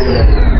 Música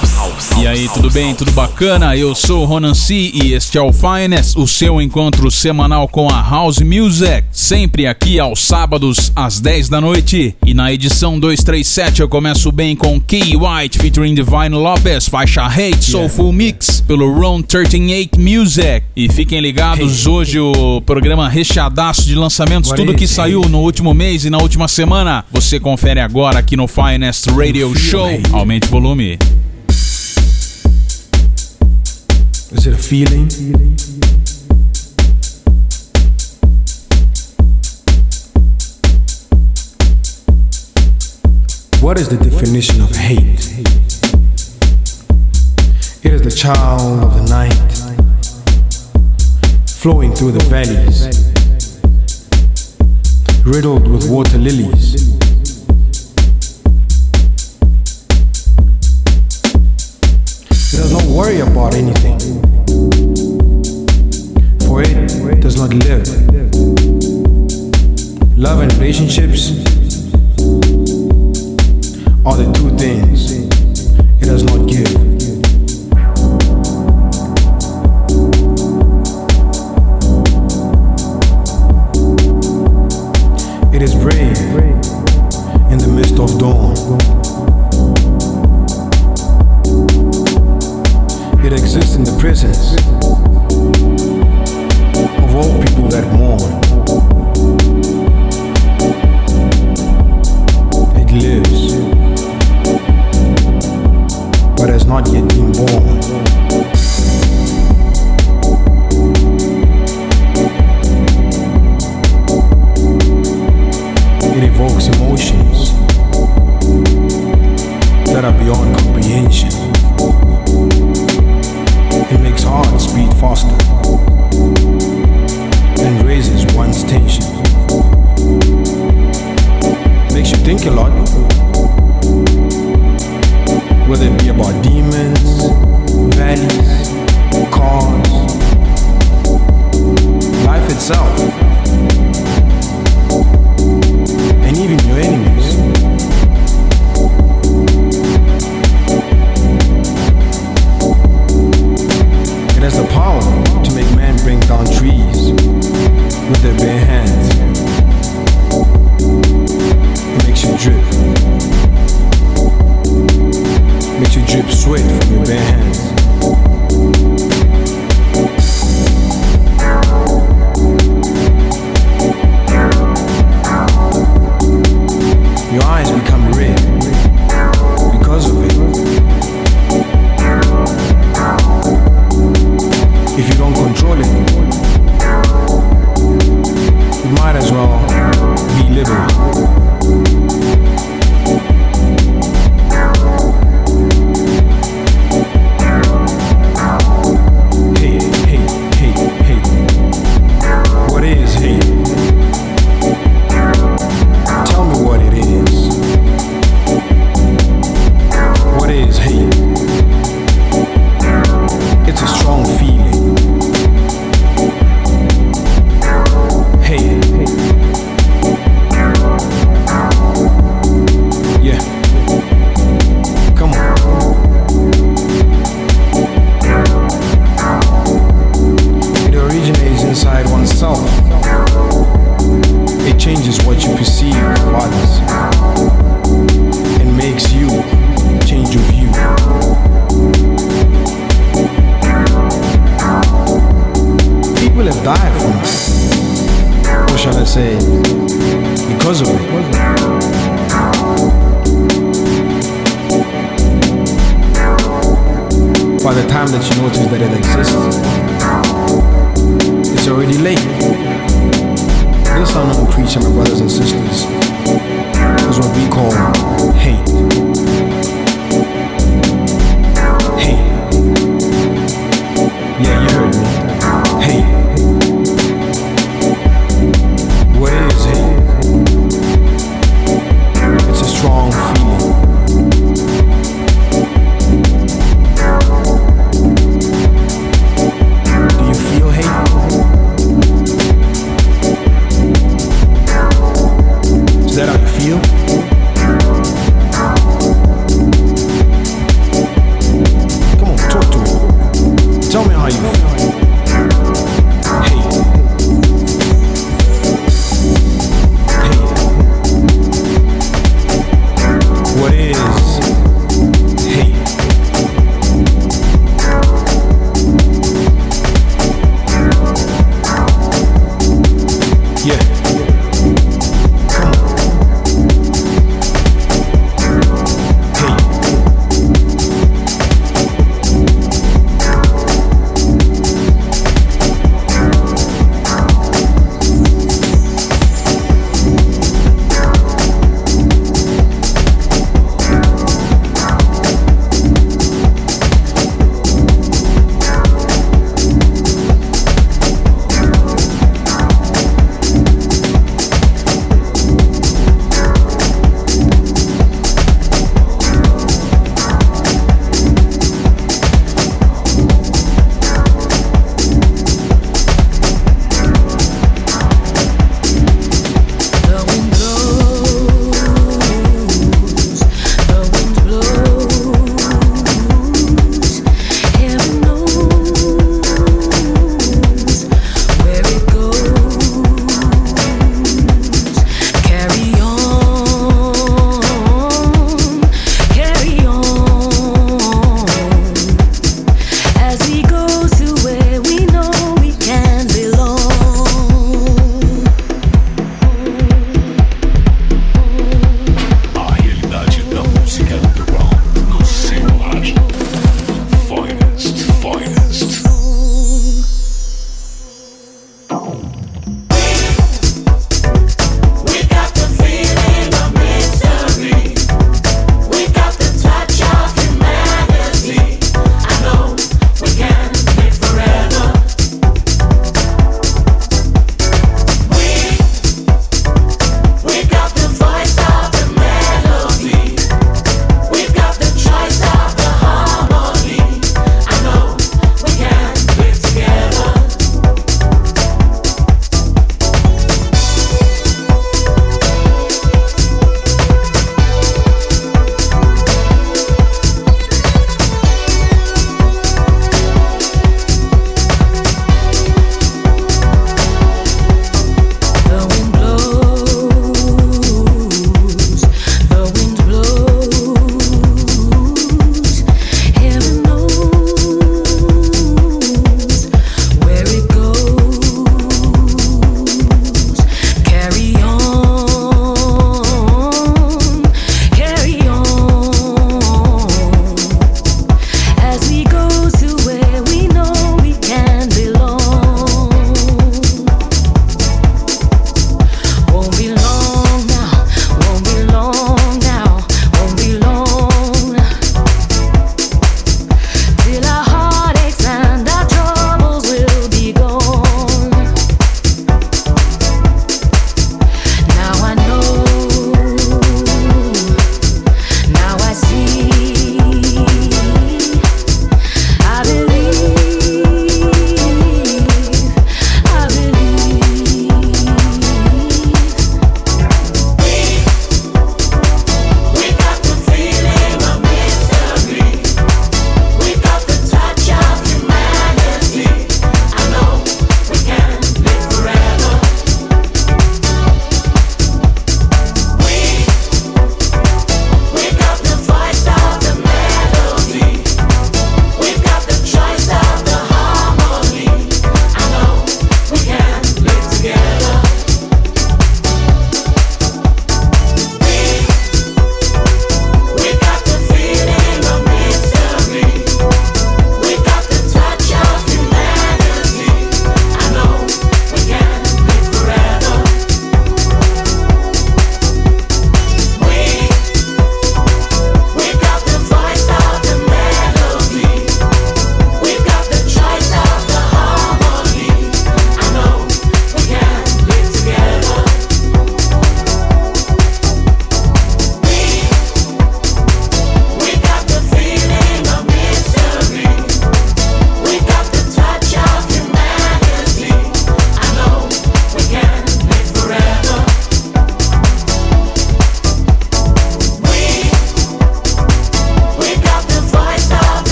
Bacana, eu sou o Ronan C e este é o Finest, o seu encontro semanal com a House Music, sempre aqui aos sábados às 10 da noite. E na edição 237 eu começo bem com Key White featuring Divine Lopez, faixa Hate Soulful Mix pelo Round 38 Music. E fiquem ligados, hoje o programa recheadaço de lançamentos, tudo que saiu no último mês e na última semana, você confere agora aqui no Finest Radio Show. Aumente o volume. Is it a feeling? What is the definition of hate? It is the child of the night, flowing through the valleys, riddled with water lilies. It does not worry about anything, for does not live. Love and relationships are the two things it does not give. It is brave in the midst of dawn. It exists in the presence all people that mourn. It lives, but has not yet been born. It evokes emotions that are beyond comprehension. It makes hearts beat faster think a lot, whether it be about demons, valleys, cars, life itself, and even your enemies. It has the power to make man bring down trees with their bare hands. Drip. Makes you drip sweat from your bare hands.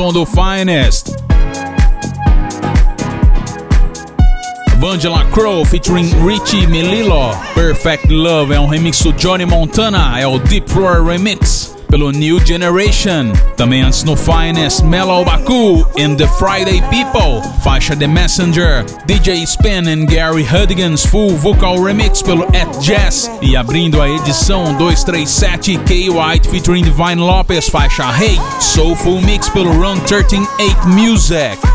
Som do Finest. Vangela Crow featuring Richie Melillo. Perfect Love é um remix do Johnny Montana, é o Deep Floor Remix pelo New Generation. Também antes no Finest, Mellow Baku and The Friday People, faixa The Messenger, DJ Spen and Gary Hudigan's Full Vocal Remix pelo At Jazz. E abrindo a edição 237, K White featuring Divine Lopez, faixa Hey, Soulful Mix pelo Run 138 Music.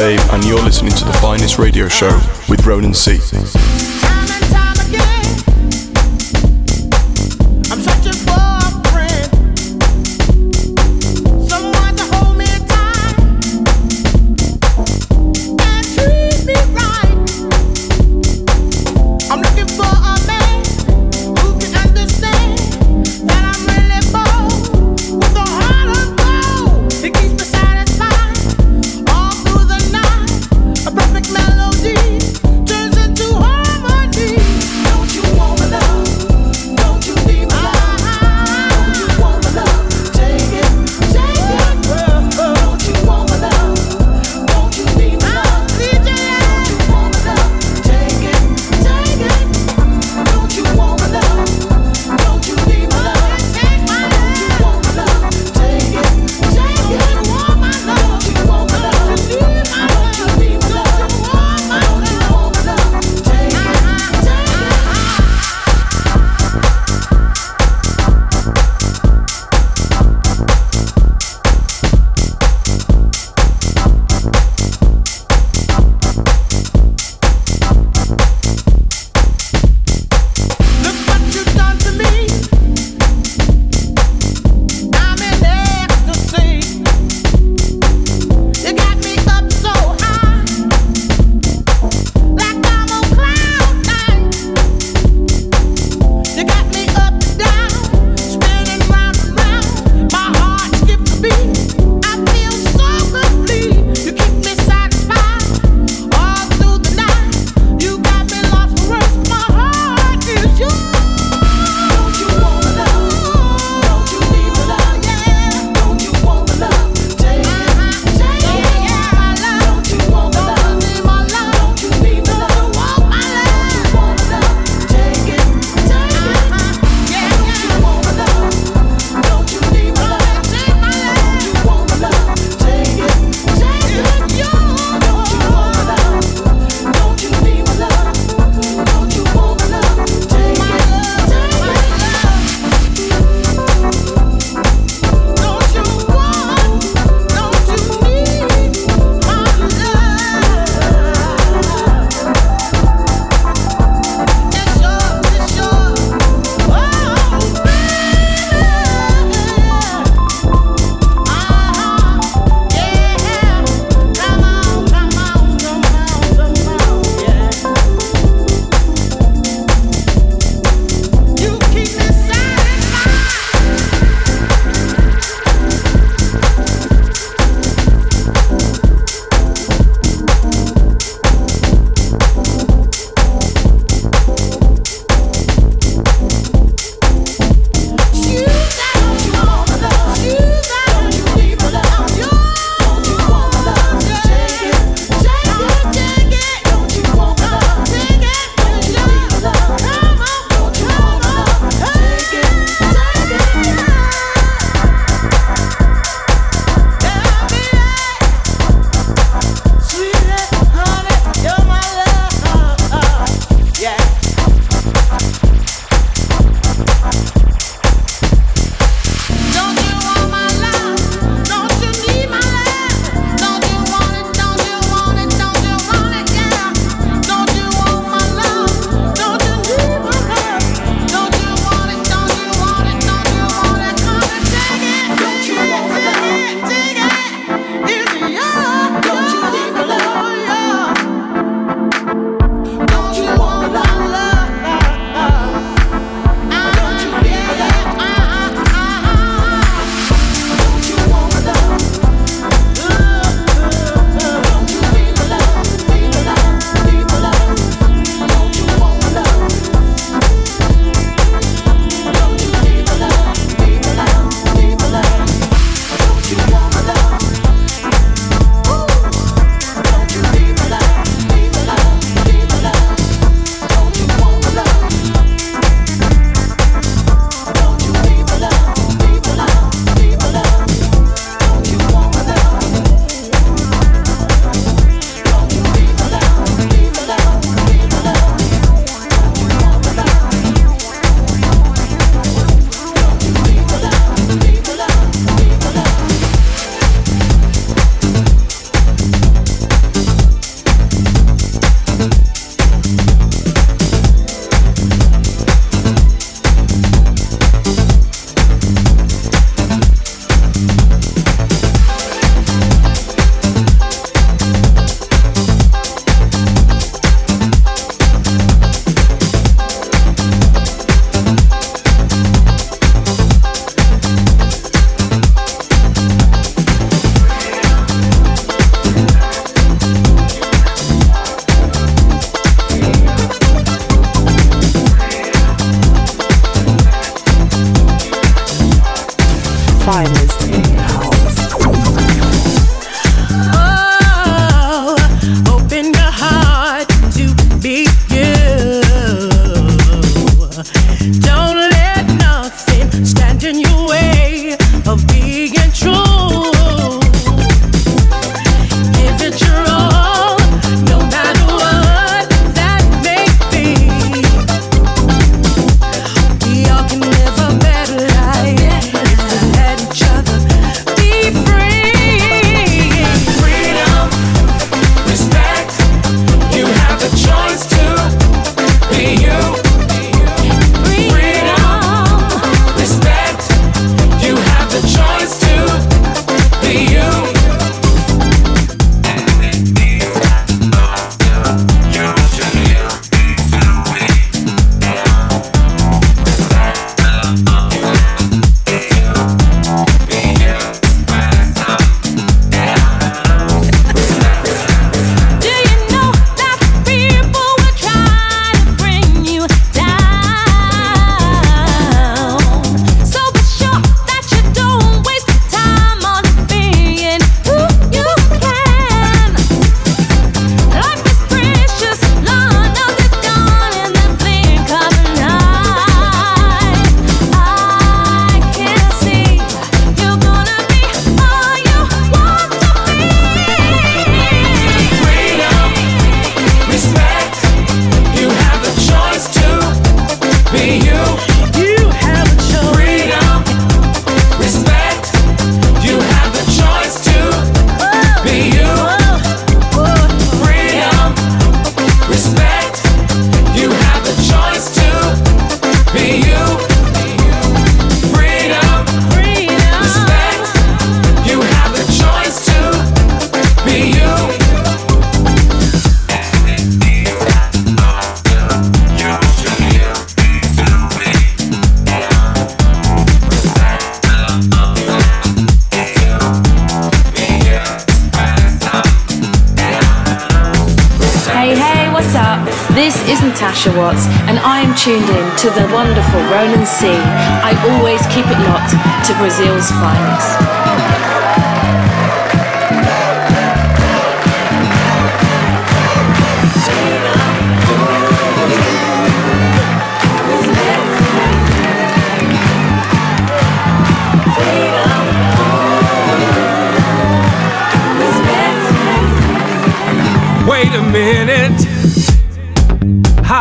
McCabe, and you're listening to the finest radio show with Ronan C.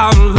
I'm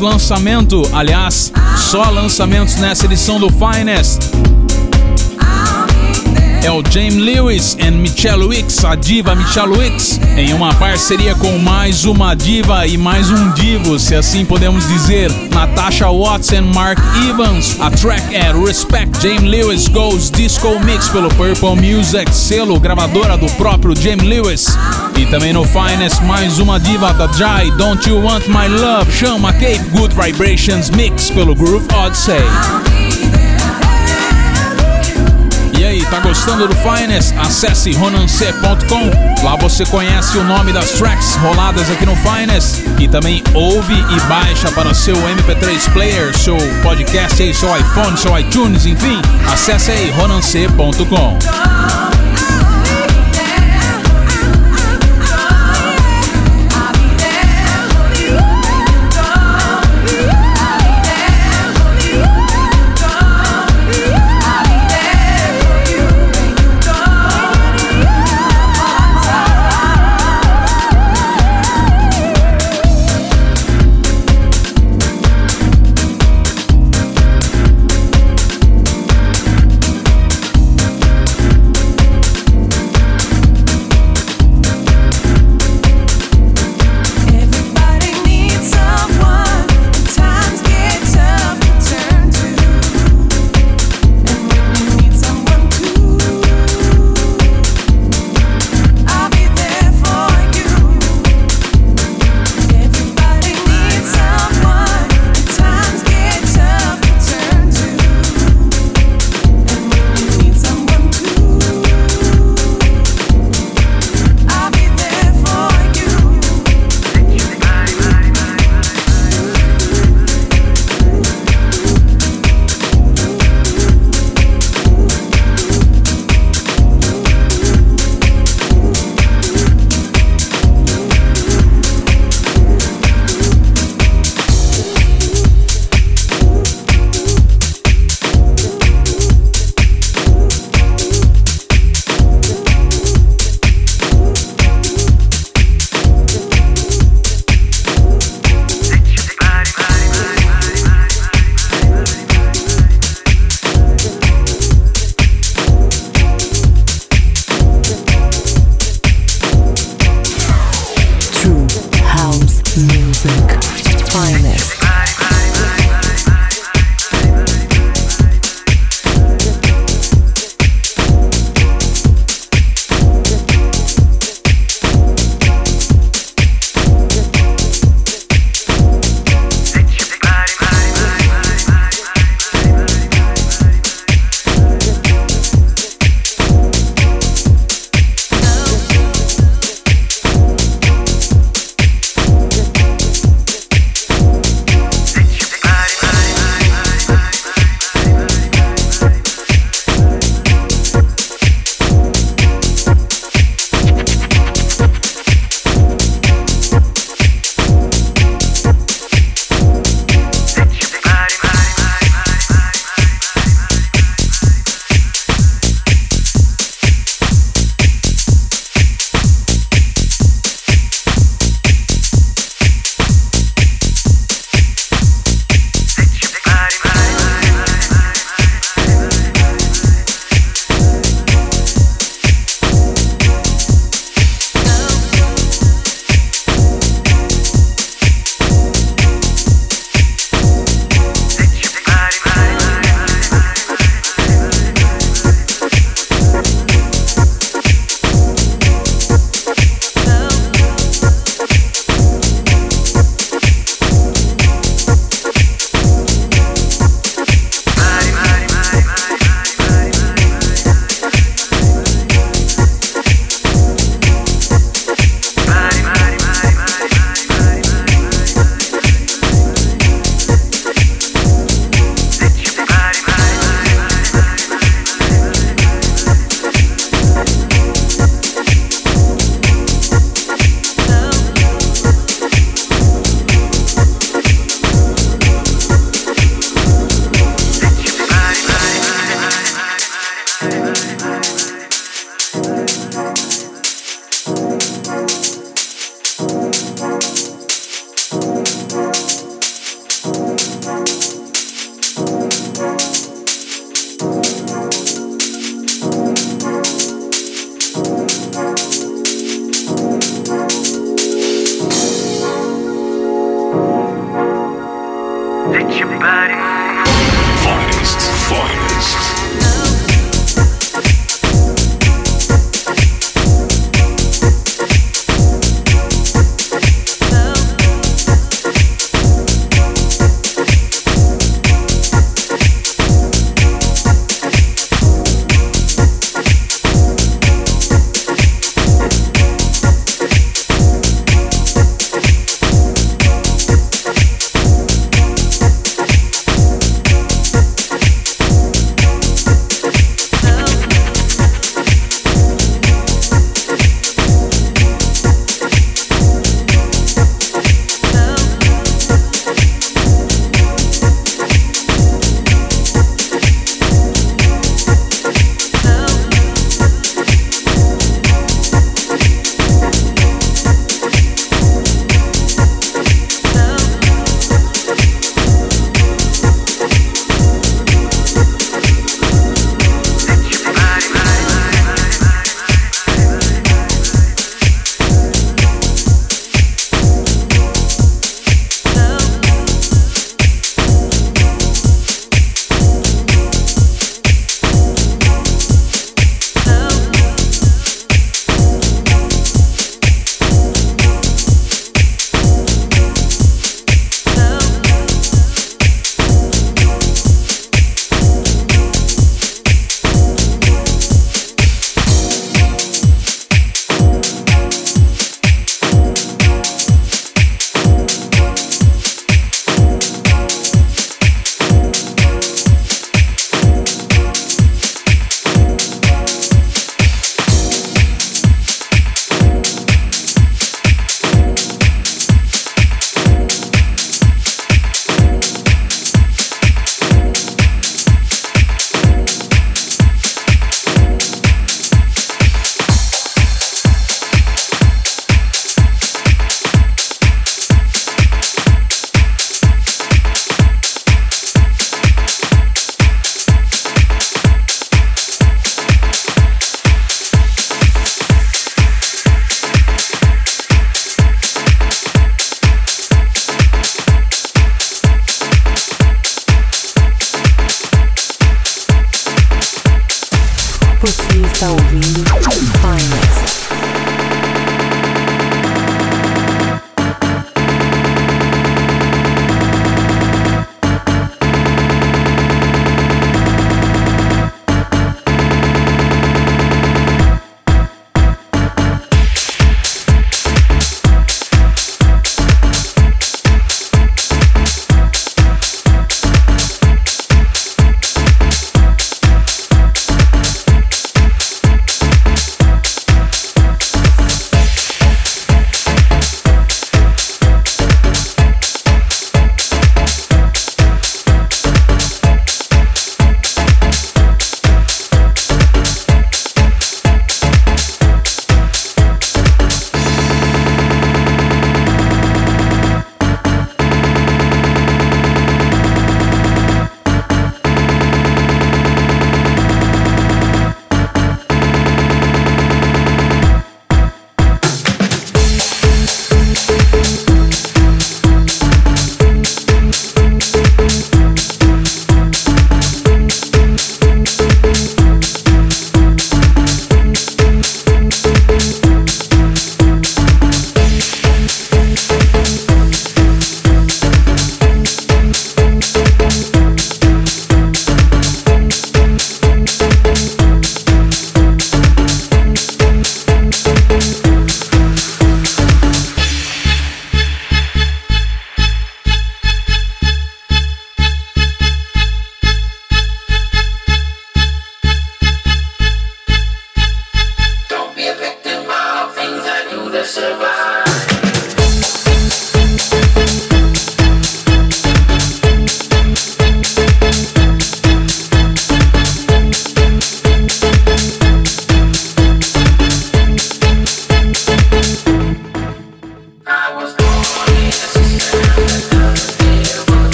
Lançamento, aliás, só lançamentos nessa edição do Finest é o James Lewis e Michelle Wicks, a diva Michelle Wicks, em uma parceria com mais uma diva e mais um divo, se assim podemos dizer, Natasha Watts e Mark Evans. A track é Respect James Lewis Goes Disco Mix pelo Purple Music, selo gravadora do próprio James Lewis. E também no Finest, mais uma diva da Jai, Don't You Want My Love, chama Cape Good Vibrations Mix pelo Groove Odyssey. E aí, tá gostando do Finest? Acesse ronance.com. Lá você conhece o nome das tracks roladas aqui no Finest e também ouve e baixa para seu MP3 player, seu podcast aí, seu iPhone, seu iTunes, enfim. Acesse aí ronance.com.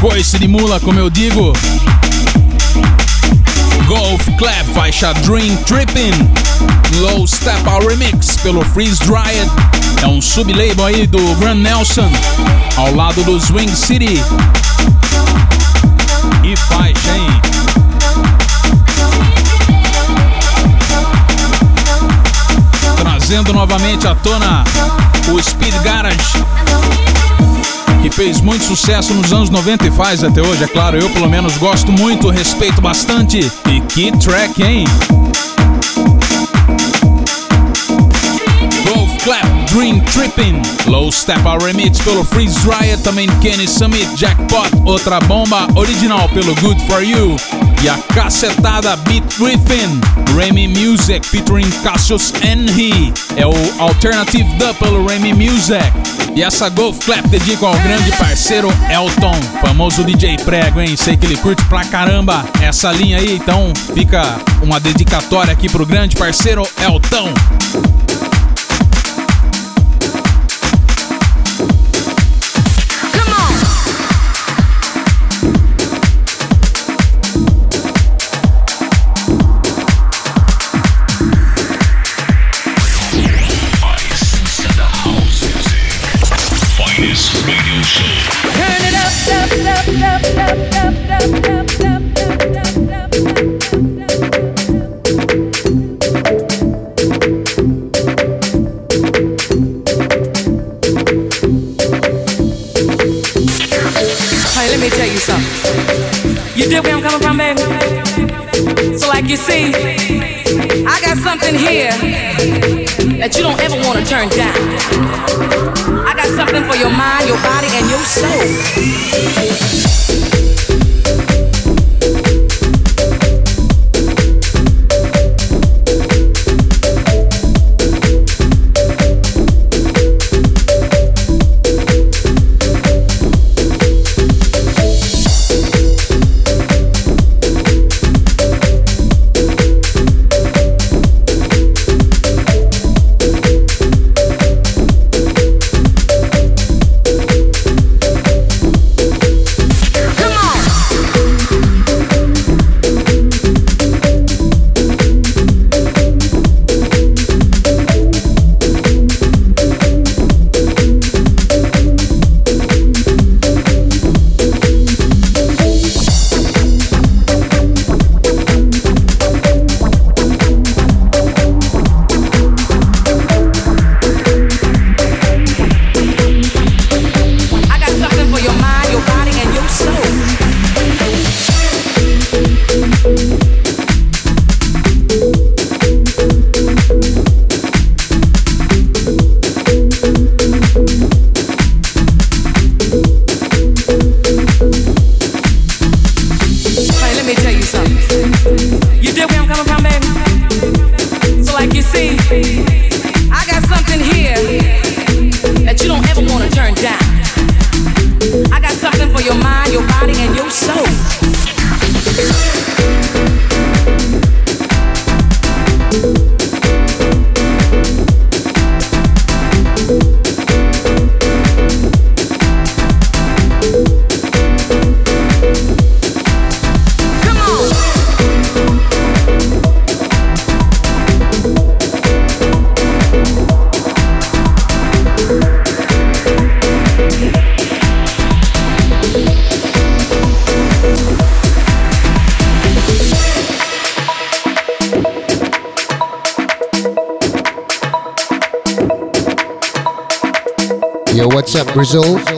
coice de mula, como eu digo. Golf Clap, faixa Dream Tripping. Low Step Out Remix pelo Freeze Dried. É um sublabel aí do Grand Nelson, ao lado do Swing City. E faixa, hein? Trazendo novamente à tona o Speed Garage que fez muito sucesso nos anos 90 e faz até hoje, é claro. Eu, pelo menos, gosto muito, respeito bastante. E que track, hein? Golf Clap, Dream Tripping, Low Step Our Remix pelo Freeze Riot, também Kenny Summit, Jackpot, outra bomba original pelo Good For You. E a cacetada Beat Griffin, Remy Music featuring Cassius Henry. É o Alternative Dub pelo Remy Music. E essa Golf Clap dedico ao grande parceiro Elton, famoso DJ prego, hein? Sei que ele curte pra caramba essa linha aí, então fica uma dedicatória aqui pro grande parceiro Elton. So like you see, I got something here that you don't ever want to turn down. I got something for your mind, your body, and your soul.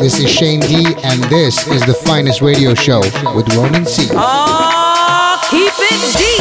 This is Shane D, and this is the finest radio show with Ronan C. Oh, keep it deep.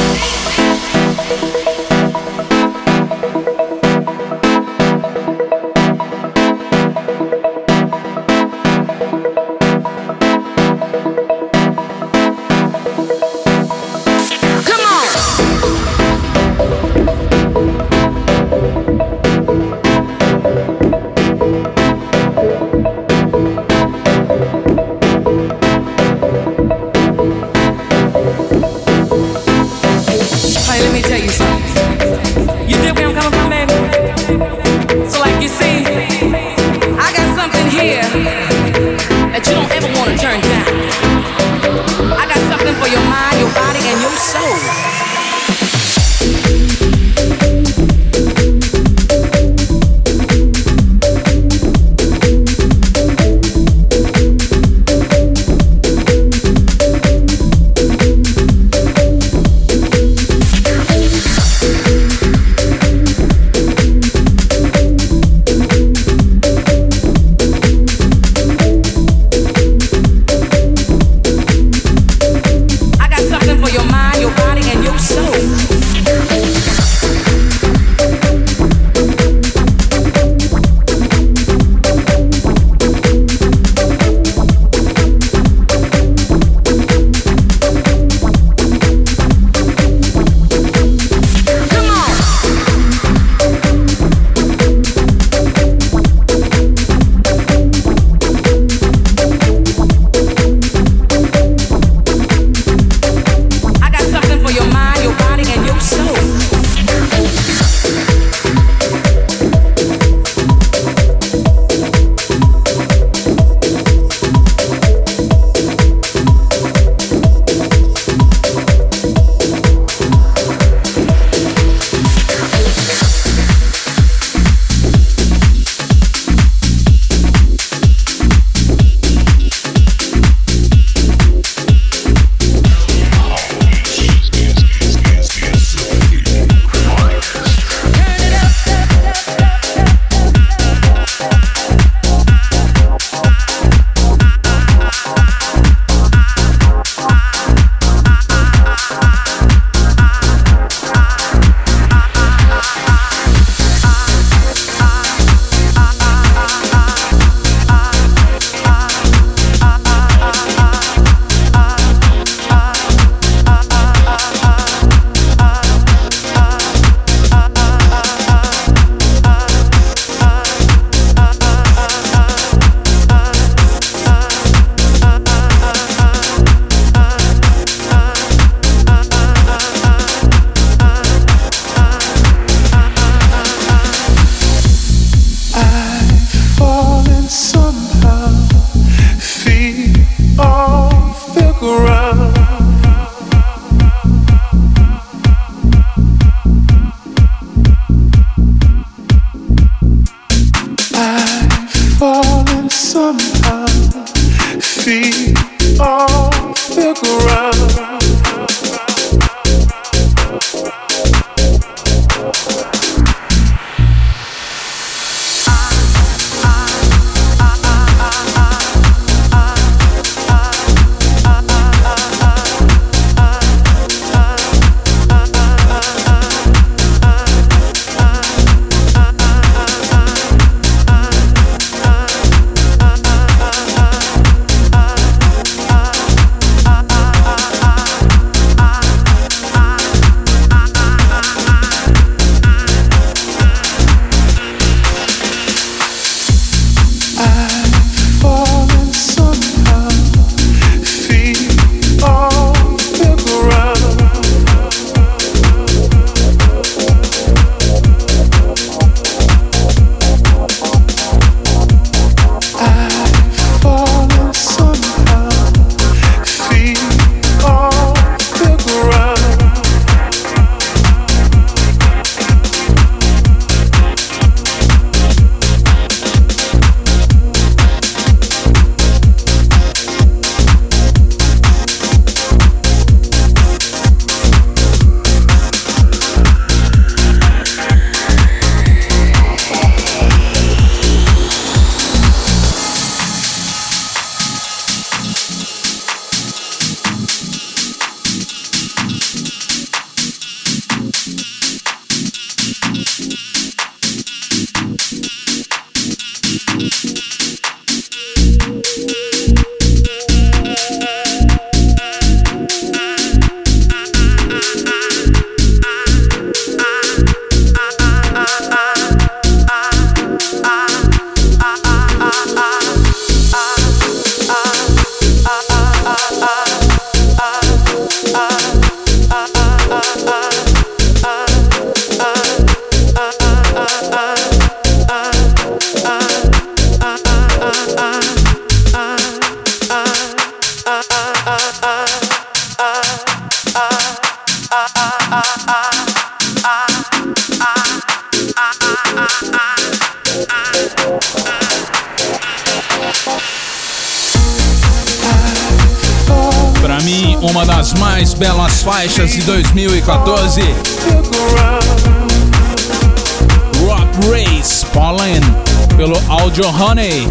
Pelo Audio Honey.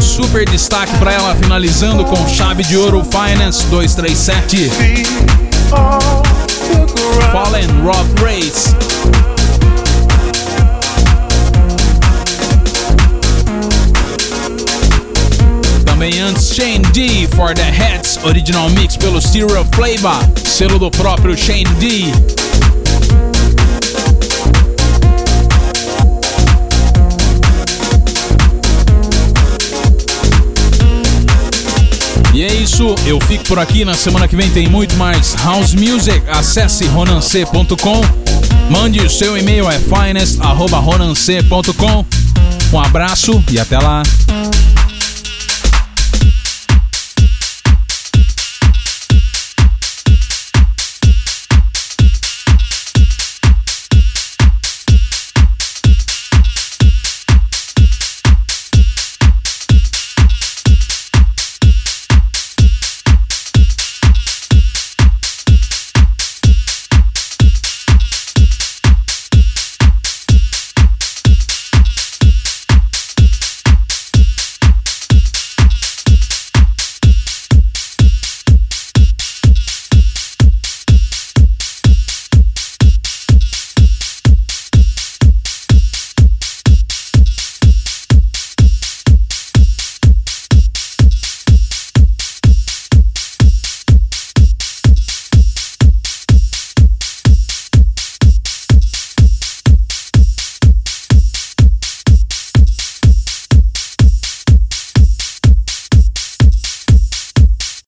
Super destaque para ela finalizando com chave de ouro Finance 237. Fallen Rock Race. Também antes Shane D for the Heads, original mix pelo Stereo Flavor, selo do próprio Shane D. isso, eu fico por aqui. Na semana que vem tem muito mais House Music. Acesse ronance.com. Mande o seu e-mail é finest.ronance.com. Um abraço e até lá.